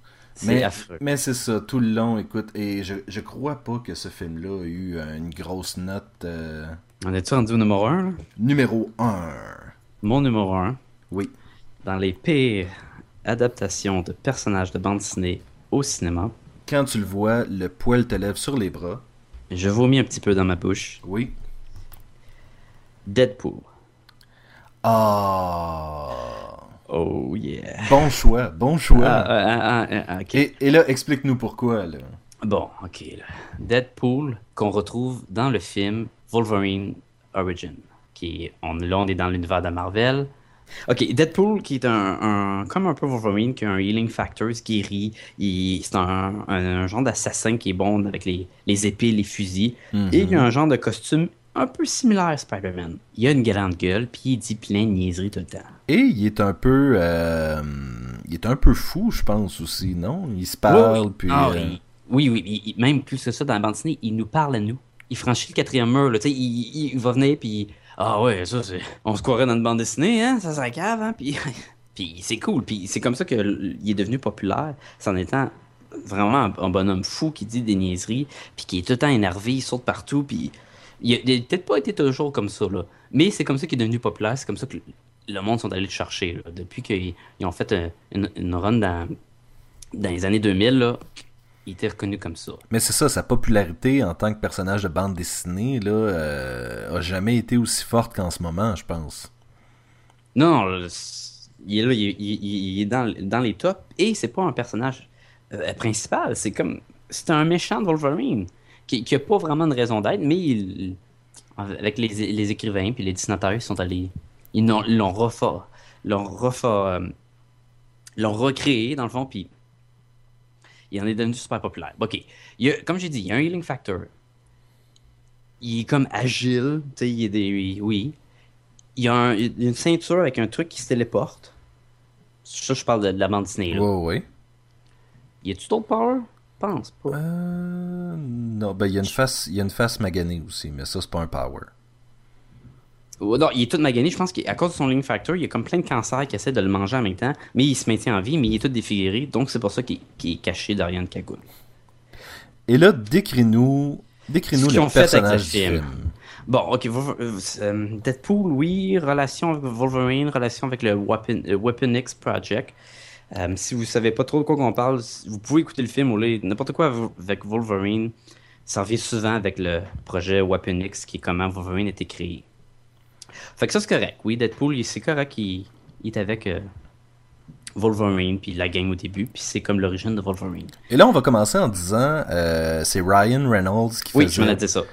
Mais, affreux. mais c'est ça, tout le long, écoute, et je, je crois pas que ce film-là a eu une grosse note euh, On est-tu rendu au numéro 1? numéro 1. Mon numéro 1. Oui. Dans les pires adaptations de personnages de bande dessinée au cinéma, Quand tu le vois, le poil te lève sur les bras. je vomis un petit peu dans ma bouche. Oui. Deadpool. Ah. Oh yeah. Bon choix, bon choix. Ah, ah, ah, ah, ah, ok. et, et là, explique-nous pourquoi, là. Bon, ok. là. Deadpool, qu'on retrouve dans le film Wolverine Origin. Qui on, là, on est dans l'univers de Marvel. Ok, Deadpool, qui est un, un- comme un peu Wolverine, qui a un healing factor, il se guérit. il- C'est un, un- genre d'assassin qui est bon avec les, les épées, les fusils. Et il a un genre de costume un peu similaire à Spider-Man. Il a une grande gueule, puis il dit plein de niaiseries tout le temps. Et il est un peu, euh, il est un peu fou, je pense aussi, non? Il se parle, Oui, oui. puis. Ah, euh, oui, oui, il- même plus que ça dans la bande dessinée, il nous parle à nous. Il franchit le quatrième mur, là, tu sais, il, il- il va venir, puis ah ouais, ça c'est, on se croirait dans une bande dessinée, hein, ça serait cave, hein, puis, puis c'est cool, puis c'est comme ça qu'il est devenu populaire, c'est en étant vraiment un, un bonhomme fou qui dit des niaiseries, puis qui est tout le temps énervé, il saute partout, puis il a, il a peut-être pas été toujours comme ça, là, mais c'est comme ça qu'il est devenu populaire, c'est comme ça que le, monde sont allés le chercher, là, depuis qu'ils ils ont fait un- une, une run dans, dans les années 2000, là, il était reconnu comme ça. Mais c'est ça, sa popularité en tant que personnage de bande dessinée, là, euh, a jamais été aussi forte qu'en ce moment, je pense. Non, le- il est là, il, est- il- il- il est dans, dans les tops et c'est pas un personnage euh, principal. C'est comme. C'est un méchant de Wolverine qui, qui a pas vraiment de raison d'être, mais il- avec les, les écrivains puis les dessinateurs, ils sont allés. Ils l'ont ils l'ont refait. euh, l'ont recréé, dans le fond, puis il en est devenu super populaire. Ok. Il y a- comme j'ai dit, il y a un healing factor. Il est comme agile. Tu sais, il y a des. Oui. Il y a un- une ceinture avec un truc qui se téléporte. Ça, je parle de, de la bande dessinée. Là. Ouais, ouais. Y a-tu d'autres power? Je pense pas. Euh, non, ben, il y a une face, il y a une face maganée aussi, mais ça, c'est pas un power. Oh, non, il est tout magané. Je pense qu'à cause de son healing factor, il y a comme plein de cancers qui essaient de le manger en même temps. Mais il se maintient en vie, mais il est tout défiguré. Donc, c'est pour ça qu'il est caché derrière une cagoule. Et là, décris-nous, décris-nous Ce qu'ils le personnage du film. film. Bon, ok. Euh, euh, Deadpool, oui. Relation avec Wolverine, relation avec le Weapon, euh, Weapon X Project. Euh, si vous savez pas trop de quoi qu'on parle, vous pouvez écouter le film ou n'importe quoi av- avec Wolverine. Ça revient souvent avec le projet Weapon X, qui est comment Wolverine a été créé. Fait que ça, c'est correct. Oui, Deadpool, c'est correct. Il, il est avec euh, Wolverine, puis la gang au début, puis c'est comme l'origine de Wolverine. Et là, on va commencer en disant, euh, c'est Ryan Reynolds qui Oui, faisait. je m'en dit ça.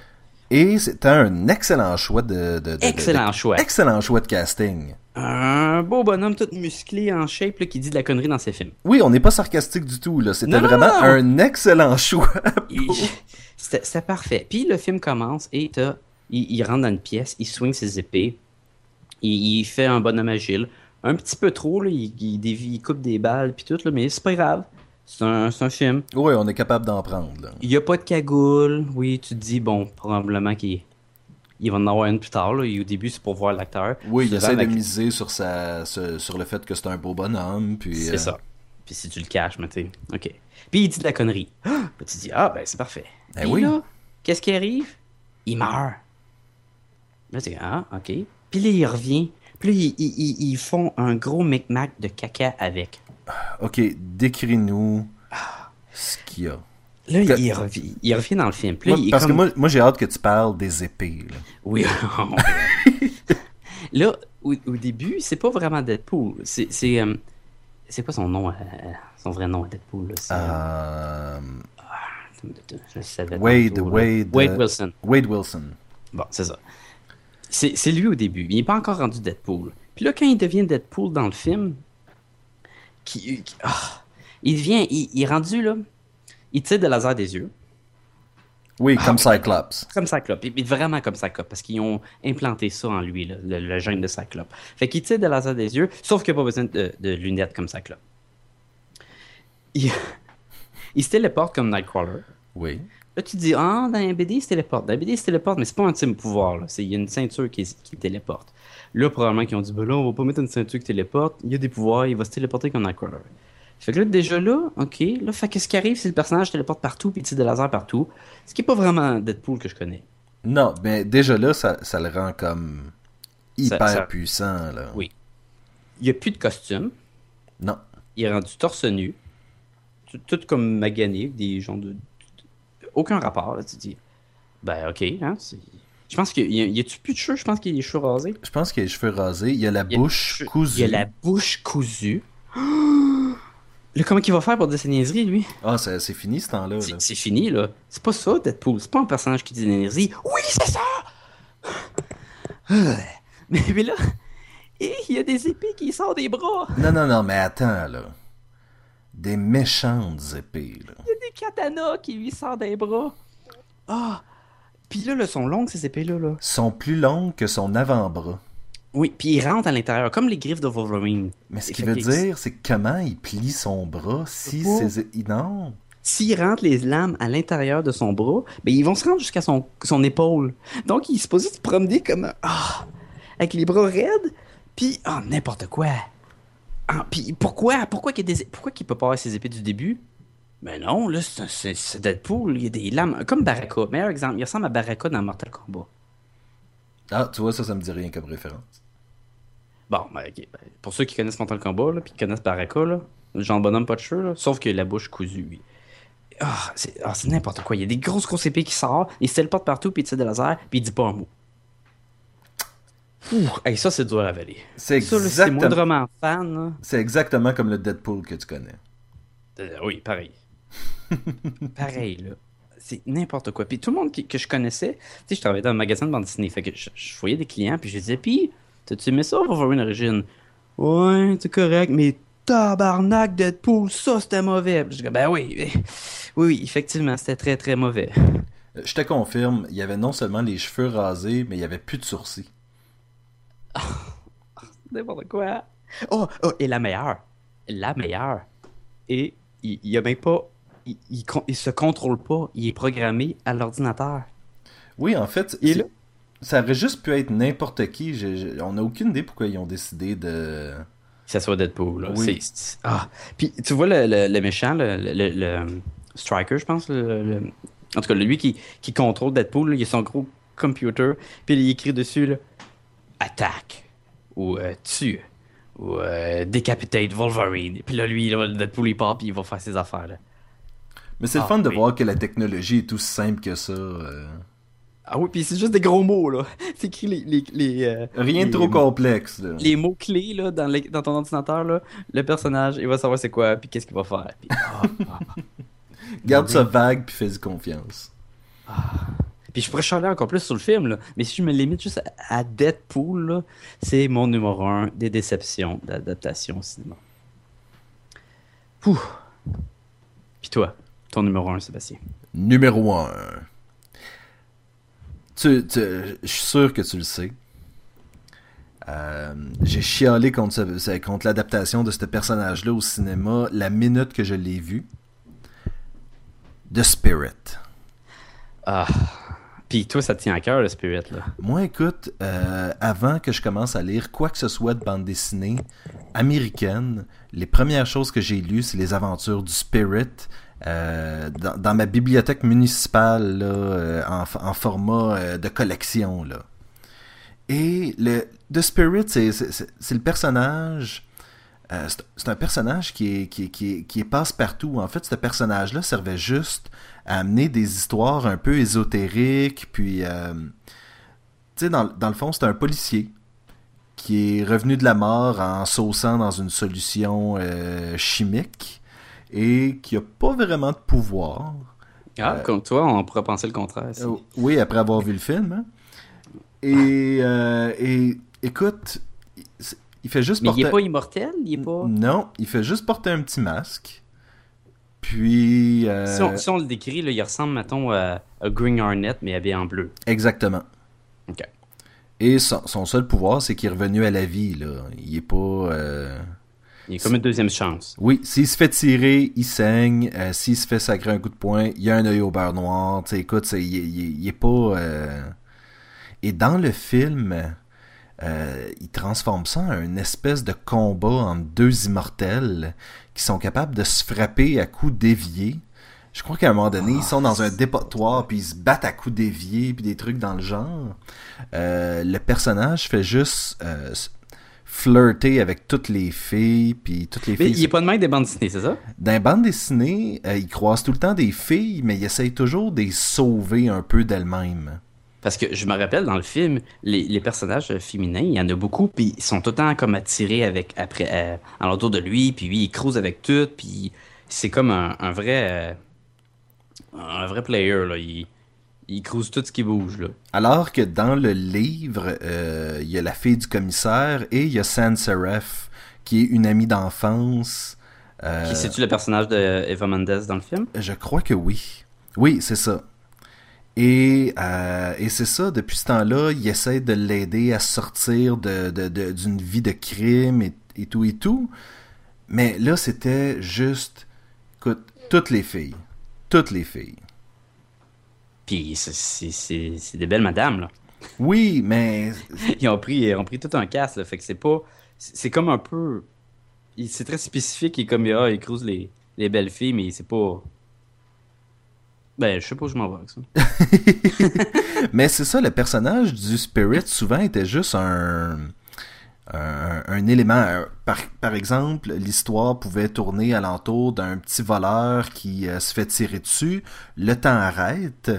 Et c'était un excellent choix de, de- de- de- Excellent de- choix. Excellent choix de casting. Un beau bonhomme tout musclé en shape là, qui dit de la connerie dans ses films. Oui, on n'est pas sarcastique du tout, là. C'était vraiment non. un excellent choix. C'était parfait. Puis le film commence et t'as- il, il rentre dans une pièce, il swing ses épées, il, il fait un bonhomme agile. Un petit peu trop, là, il, il dévie, il coupe des balles puis tout, là, mais c'est pas grave. C'est un, film. oui, on est capable d'en prendre, là. Il n'y a pas de cagoule. Oui, tu te dis, bon, probablement qu'il il va en avoir une plus tard. Là. Et au début, c'est pour voir l'acteur. Oui, il essaie de miser sur, sa, sur, le fait que c'est un beau bonhomme, puis... C'est euh, ça. Puis si tu le caches, mais tu sais, OK. Puis il dit de la connerie. Ah! Puis tu dis, ah, ben c'est parfait. Ben Puis oui. là, qu'est-ce qui arrive? Il meurt. Là, tu dis, ah, OK. Puis là, il revient. Puis là, ils- ils- ils font un gros micmac de caca avec. Ok, décris-nous ce qu'il y a. Là, Que- il, revient, il revient dans le film. Puis là, Moi, il est parce comme- que moi, moi j'ai hâte que tu parles des épées, là. Oui. là, au, au début, c'est pas vraiment Deadpool. C'est. C'est euh, quoi son nom? euh, son vrai nom à Deadpool? là? Euh, je le savais Wade, tantôt. Wade, Wade Wilson. Wade Wilson. Bon, c'est ça. C'est lui au début. Il n'est pas encore rendu Deadpool. Puis là, quand il devient Deadpool dans le film, qui, qui- ah, il devient. Il, il est rendu là. Il tire de laser des yeux. Oui, Ah, comme Cyclops. Comme Cyclope. Et- et vraiment comme Cyclope. Parce qu'ils ont implanté ça en lui, là, le, le gène de Cyclope. Fait qu'il tire de laser des yeux, sauf qu'il n'a pas besoin de, de lunettes comme Cyclope. Il, il se téléporte comme Nightcrawler. Oui. Là, tu dis, ah, dans un BD, il se téléporte. Dans un BD, il se téléporte, mais c'est pas un type pouvoir. là. C'est- Il y a une ceinture qui, qui téléporte. Là, probablement qu'ils ont dit, ben là, on va pas mettre une ceinture qui téléporte. Il y a des pouvoirs, il va se téléporter comme Nightcrawler. Fait que là, déjà là, ok. Là, fait que ce qui arrive, c'est le personnage téléporte partout, puis tire des lasers partout. Ce qui est pas vraiment Deadpool que je connais. Non, mais déjà là, ça, ça le rend comme hyper Ça- ça- puissant, là. Oui. Il y a plus de costume. Non. Il est rendu torse nu. Tout, tout comme magané, des gens de- Aucun rapport, là, tu te dis. Ben, ok, hein. c'est- Je pense qu'il y a, y a-tu plus de cheveux? Je pense qu'il y a les cheveux rasés. Je pense qu'il a les cheveux rasés. Il y a la Il y a bouche cheveux- cousue. Il y a la bouche cousue. Là, comment il va faire pour dire ses niaiseries, lui? Ah, c'est c'est fini ce temps-là. là. C'est fini, là. C'est pas ça, Deadpool. C'est pas un personnage qui dit des niaiseries. Oui, c'est ça! Mais, mais là, il y a des épées qui sortent des bras. Non, non, non, mais attends, là. Des méchantes épées, là. Il y a des katanas qui lui sortent des bras. Ah! Puis là, là, sont longues, ces épées-là. Là. Sont plus longues que son avant-bras. Oui, puis ils rentrent à l'intérieur, comme les griffes de Wolverine. Mais ce fait veut dire, c'est comment il plie son bras si Oh. ses... il- Non. S'ils rentrent les lames à l'intérieur de son bras, ben ils vont se rendre jusqu'à son, son épaule. Donc, il est supposé se promener comme un... Ah! avec les bras raides, puis ah, n'importe quoi. Ah, puis pourquoi? Pourquoi qu'il y a des... pourquoi qu'il peut pas avoir ses épées du début? Ben non, là, c'est- Deadpool, il y a des lames, comme Baraka. Meilleur exemple, il ressemble à Baraka dans Mortal Kombat. Ah, tu vois, ça, ça me dit rien comme référence. Bon, ben, ok. ben, pour ceux qui connaissent Mortal Kombat, là, puis qui connaissent Baraka, là, le genre de bonhomme pas de cheveux, là, sauf que la bouche cousue, oui. Ah, c'est ah, c'est n'importe quoi. Il y a des grosses, grosses épées qui sortent, il se téléporte partout, puis il tire des lasers, puis il dit pas un mot. Ouh, hey, ça, c'est dur à avaler. C'est exactement... moindrement fan, c'est exactement comme le Deadpool que tu connais. Euh, oui, pareil. pareil, là. C'est n'importe quoi. Puis tout le monde qui- que je connaissais, tu sais, je travaillais dans un magasin de bande dessinée. Fait que je, je voyais des clients, puis je disais, puis, t'as-tu aimé ça, Wolverine Origin? Ouais, c'est correct, mais tabarnak Deadpool, ça c'était mauvais. Je dis, ben oui, oui, oui, effectivement, c'était très très mauvais. Euh, Je te confirme, il y avait non seulement les cheveux rasés, mais il y avait plus de sourcils. N'importe quoi. Oh, oh, et la meilleure. La meilleure. Et il, il y a même pas. Il, il, se contrôle pas. Il est programmé à l'ordinateur. Oui, en fait, là. ça aurait juste pu être n'importe qui. On n'a aucune idée pourquoi ils ont décidé de... Que ça soit Deadpool. Là. Oui. C'est- ah. Puis tu vois le, le- le méchant, le, le- le- le Striker, je pense. le- le- en tout cas, lui qui, qui contrôle Deadpool, là, il a son gros computer. Puis il écrit dessus là, Attaque. Ou euh, tue. Ou euh, Decapitate Wolverine. Puis là, lui, là, Deadpool, il part, puis il va faire ses affaires. Là. Mais c'est le Ah, fun de oui. voir que la technologie est aussi simple que ça. euh. Ah oui, puis c'est juste des gros mots, là. C'est écrit les, les, les, euh, Rien de trop complexe. là. les mots-clés, là, dans, dans ton ordinateur, là. Le personnage, il va savoir c'est quoi, puis qu'est-ce qu'il va faire. Puis, ah, ah. Garde ça vague puis fais-y confiance. Puis je pourrais chialer encore plus sur le film, là. Mais si je me limite juste à, à Deadpool, là, c'est mon numéro un des déceptions d'adaptation au cinéma. Pouh. Puis toi, ton numéro un, Sébastien. Numéro 1. Tu, tu- je suis sûr que tu le sais. Euh, J'ai chialé contre, ce- contre l'adaptation de ce personnage-là au cinéma la minute que je l'ai vu. The Spirit. Ah. Puis toi, ça te tient à cœur, le Spirit, là. Moi, écoute, euh, avant que je commence à lire quoi que ce soit de bande dessinée américaine, les premières choses que j'ai lues, c'est les aventures du Spirit euh, dans, ma bibliothèque municipale euh, en, format euh, de collection. Là. Et le The Spirit, c'est- le personnage. c'est- un personnage qui est, qui, qui, passe-partout. En fait, ce personnage-là servait juste à amener des histoires un peu ésotériques. Puis, tu sais, dans, dans le fond, c'est un policier qui est revenu de la mort en saussant dans une solution chimique et qui a pas vraiment de pouvoir. Ah, comme toi, on pourrait penser le contraire. Euh, oui, après avoir vu le film. hein. Et, euh, et écoute, il, fait juste Mais il est pas immortel, il est pas... Non, il fait juste porter un petit masque. Puis... euh, Si, on, si on le décrit, là, il ressemble, mettons, à, à Green Hornet, mais habillé en bleu. Exactement. Ok. Et son, son seul pouvoir, c'est qu'il est revenu à la vie. Là. Il est pas... Il est comme une deuxième chance. Oui, s'il se fait tirer, il saigne. Euh, s'il se fait sacrer un coup de poing, il y a un œil au beurre noir. Tu sais, écoute, il, il- il est pas... euh, Et dans le film, euh, il transforme ça en une espèce de combat entre deux immortels qui sont capables de se frapper à coups déviés. Je crois qu'à un moment donné, ils sont dans un dépotoir, puis ils se battent à coups déviés, puis des trucs dans le genre. Euh, le personnage fait juste euh, flirter avec toutes les filles, puis toutes les Mais filles... il est pas de même des bandes dessinées, c'est ça? Dans les bandes dessinées, euh, ils croisent tout le temps des filles, mais ils essayent toujours de les sauver un peu d'elles-mêmes. Parce que je me rappelle dans le film, les, les personnages féminins, il y en a beaucoup, puis ils sont tout le temps comme attirés avec après euh, de lui, puis lui il crouse avec tout, puis c'est comme un, un vrai euh, un vrai player là. Il, il crouse tout ce qui bouge, là. Alors que dans le livre, euh, il y a la fille du commissaire et il y a Sans Seraph, qui est une amie d'enfance. Euh, qui c'est-tu le personnage de Eva Mendes dans le film? Je crois que oui. Oui, c'est ça. Et, euh, et c'est ça, depuis ce temps-là, il essaie de l'aider à sortir d'une de, de, vie de crime et, et, tout et tout. Mais là, c'était juste, écoute, toutes les filles. Toutes les filles. Puis c'est des belles madames, là. Oui, mais. ils, ont pris, ils ont pris tout un casse, là. Fait que c'est pas. C'est comme un peu. C'est très spécifique et comme ah, ils creusent les, les belles filles, mais c'est pas. Ben, je sais pas où je m'en vais avec ça. mais c'est ça, le personnage du Spirit souvent était juste un. Un, élément. Par, par exemple, l'histoire pouvait tourner alentour d'un petit voleur qui euh, se fait tirer dessus. Le temps arrête.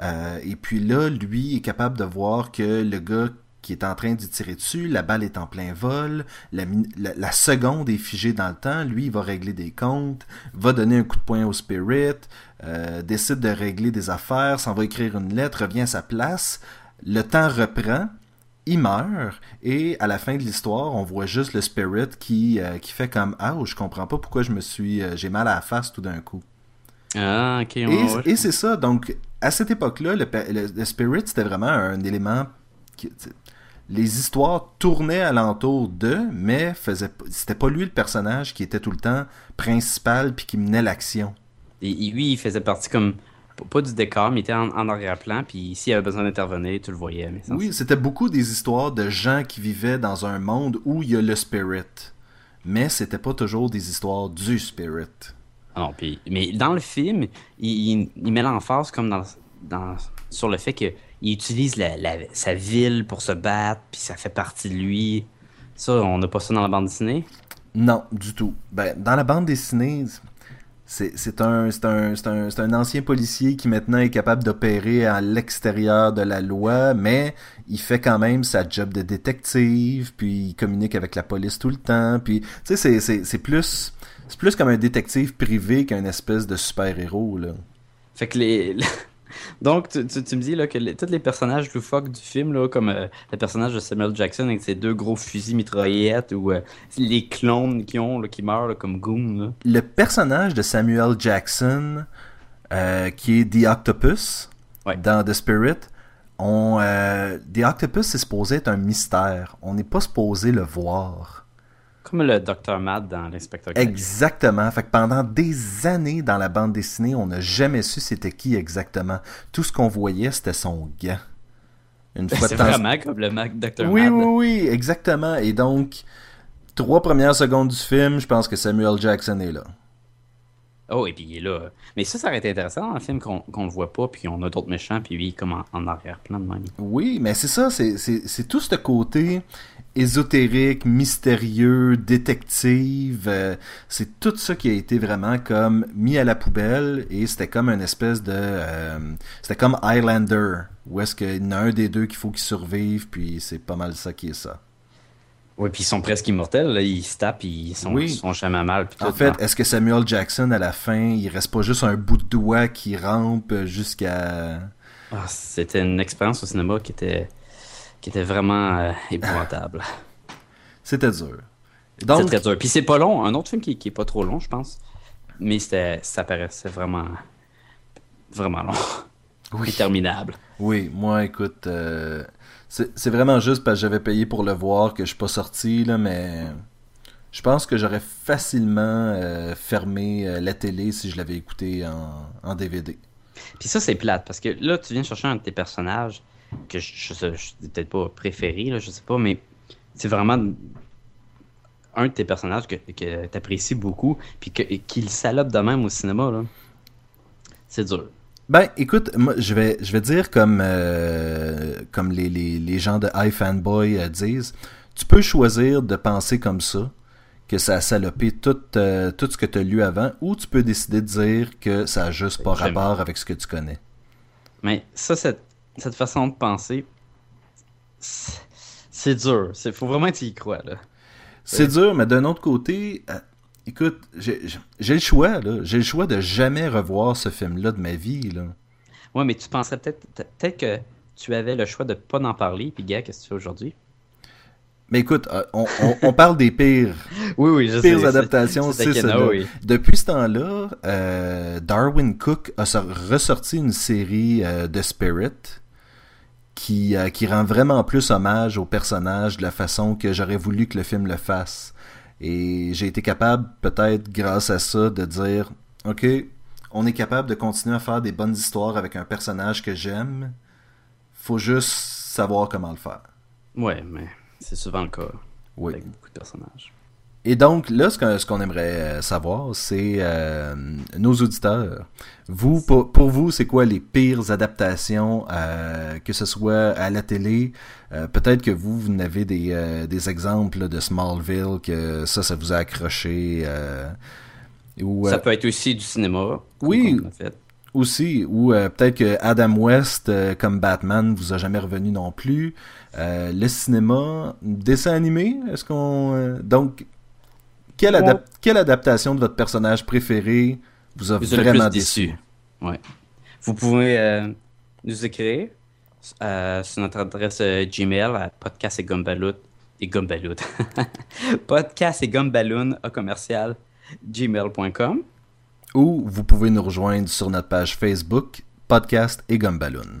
Euh, et puis là, lui est capable de voir que le gars qui est en train de tirer dessus, la balle est en plein vol, la, seconde est figée dans le temps, lui va régler des comptes, va donner un coup de poing au spirit, euh, décide de régler des affaires, s'en va écrire une lettre, revient à sa place, le temps reprend, il meurt et à la fin de l'histoire, on voit juste le spirit qui, euh, qui fait comme ah je comprends pas pourquoi je me suis j'ai mal à la face tout d'un coup. Ah, ok. et, c'est ça. Donc, à cette époque-là, le, Spirit, c'était vraiment un élément. Qui, les histoires tournaient alentour d'eux, mais faisait, c'était pas lui le personnage qui était tout le temps principal puis qui menait l'action. Et, lui, il faisait partie comme pas du décor, mais il était en, arrière-plan, puis s'il avait besoin d'intervenir, tu le voyais. Mais oui, c'était beaucoup des histoires de gens qui vivaient dans un monde où il y a le spirit. Mais c'était pas toujours des histoires du spirit. Non, puis, mais dans le film, il, met l'emphase comme dans, dans, sur le fait qu'il utilise la, sa ville pour se battre, puis ça fait partie de lui. Ça, on n'a pas ça dans la bande dessinée? Non, du tout. Ben, dans la bande dessinée, c'est un, ancien policier qui maintenant est capable d'opérer à l'extérieur de la loi, mais il fait quand même sa job de détective, puis il communique avec la police tout le temps, puis tu sais, c'est plus plus comme un détective privé qu'un espèce de super-héros, là. Fait que les... Donc, tu, me dis là, que tous les personnages loufoques du film, là, comme euh, le personnage de Samuel Jackson avec ses deux gros fusils mitraillettes ou euh, les clones qui ont, qui meurent comme Goon. Le personnage de Samuel Jackson, euh, qui est The Octopus dans The Spirit, on, The Octopus est supposé être un mystère. On n'est pas supposé le voir. Comme le Dr. Mad dans l'inspecteur Exactement. Fait que pendant des années dans la bande dessinée, on n'a jamais su c'était qui exactement. Tout ce qu'on voyait, c'était son gant. Une fois C'est vraiment comme le Mac Dr. Oui, oui, oui, exactement. Et donc, trois premières secondes du film, je pense que Samuel Jackson est là. Oh, et puis il est là. Mais ça, ça aurait été intéressant dans le film qu'on ne le voit pas, puis on a d'autres méchants, puis lui, comme en, arrière-plan de même. Oui, mais c'est ça, c'est tout ce côté ésotérique, mystérieux, détective. Euh, c'est tout ça qui a été vraiment comme mis à la poubelle et c'était comme une espèce de... Euh, c'était comme Highlander, où est-ce qu'il y en a un des deux qu'il faut qu'il survive, puis c'est pas mal ça qui est ça. Oui, puis ils sont presque immortels, là. ils se tapent, ils sont, sont jamais mal. en fait, est-ce que Samuel Jackson, à la fin, il reste pas juste un bout de doigt qui rampe jusqu'à... Ah, c'était une expérience au cinéma qui était qui était vraiment euh, épouvantable. C'était dur. Donc... C'était très dur. Puis c'est pas long. Un autre film qui, qui est pas trop long, je pense. Mais ça paraissait vraiment, vraiment long. Oui. Interminable. Oui, moi, écoute, euh, c'est vraiment juste parce que j'avais payé pour le voir que je suis pas sorti, là, mais je pense que j'aurais facilement euh, fermé la télé si je l'avais écouté en, en DVD. Puis ça, c'est plate, parce que là, tu viens chercher un de tes personnages que je, je, peut-être pas préféré, là, je sais pas, mais c'est vraiment un de tes personnages que, que tu apprécies beaucoup, puis qu'il salope de même au cinéma. Là. C'est dur. Ben, écoute, moi, je vais, je vais dire comme, euh, comme les, les, les, gens de iFanboy euh, disent, tu peux choisir de penser comme ça, que ça a salopé tout, euh, tout ce que tu as lu avant, ou tu peux décider de dire que ça a juste pas rapport avec ce que tu connais. Mais ça, c'est cette façon de penser, c'est dur. Il faut vraiment que tu y crois. C'est dur, mais d'un autre côté, euh, écoute, j'ai le choix. J'ai le choix de jamais revoir ce film-là de ma vie. Là. Ouais, mais tu penserais peut-être peut-être que tu avais le choix de pas en parler, puis gars, qu'est-ce que tu fais aujourd'hui? Mais écoute, euh, on, on- on parle des pires, Oui, oui, je pires sais, adaptations, c'est- oui. Depuis ce temps-là, euh, Darwin Cook a sor- ressorti une série de Spirit qui, euh, qui rend vraiment plus hommage au personnage de la façon que j'aurais voulu que le film le fasse. Et j'ai été capable, peut-être grâce à ça, de dire, OK, on est capable de continuer à faire des bonnes histoires avec un personnage que j'aime. Faut juste savoir comment le faire. Ouais, mais c'est souvent le cas Oui. avec beaucoup de personnages. Et donc, là, ce qu'on ce aimerait euh, savoir, c'est euh, nos auditeurs. Vous, pour, pour vous, c'est quoi les pires adaptations, euh, que ce soit à la télé? Euh, Peut-être que vous, vous avez des, des exemples là, de Smallville, que ça, ça vous a accroché. ou, Ça peut être aussi du cinéma. Oui. a fait. aussi, ou euh, peut-être que Adam West, euh, comme Batman, vous a jamais revenu non plus. Euh, le cinéma, dessin animé, est-ce qu'on... donc, quelle, Ouais. adap- quelle adaptation de votre personnage préféré vous a Vous êtes le vraiment plus déçu? déçu? Ouais. Vous pouvez euh, nous écrire euh, sur notre adresse euh, Gmail à podcast et gumballoon et gumballoon. podcast et gumballoon à commercial gmail.com. Ou vous pouvez nous rejoindre sur notre page Facebook, Podcast et Gumballoon.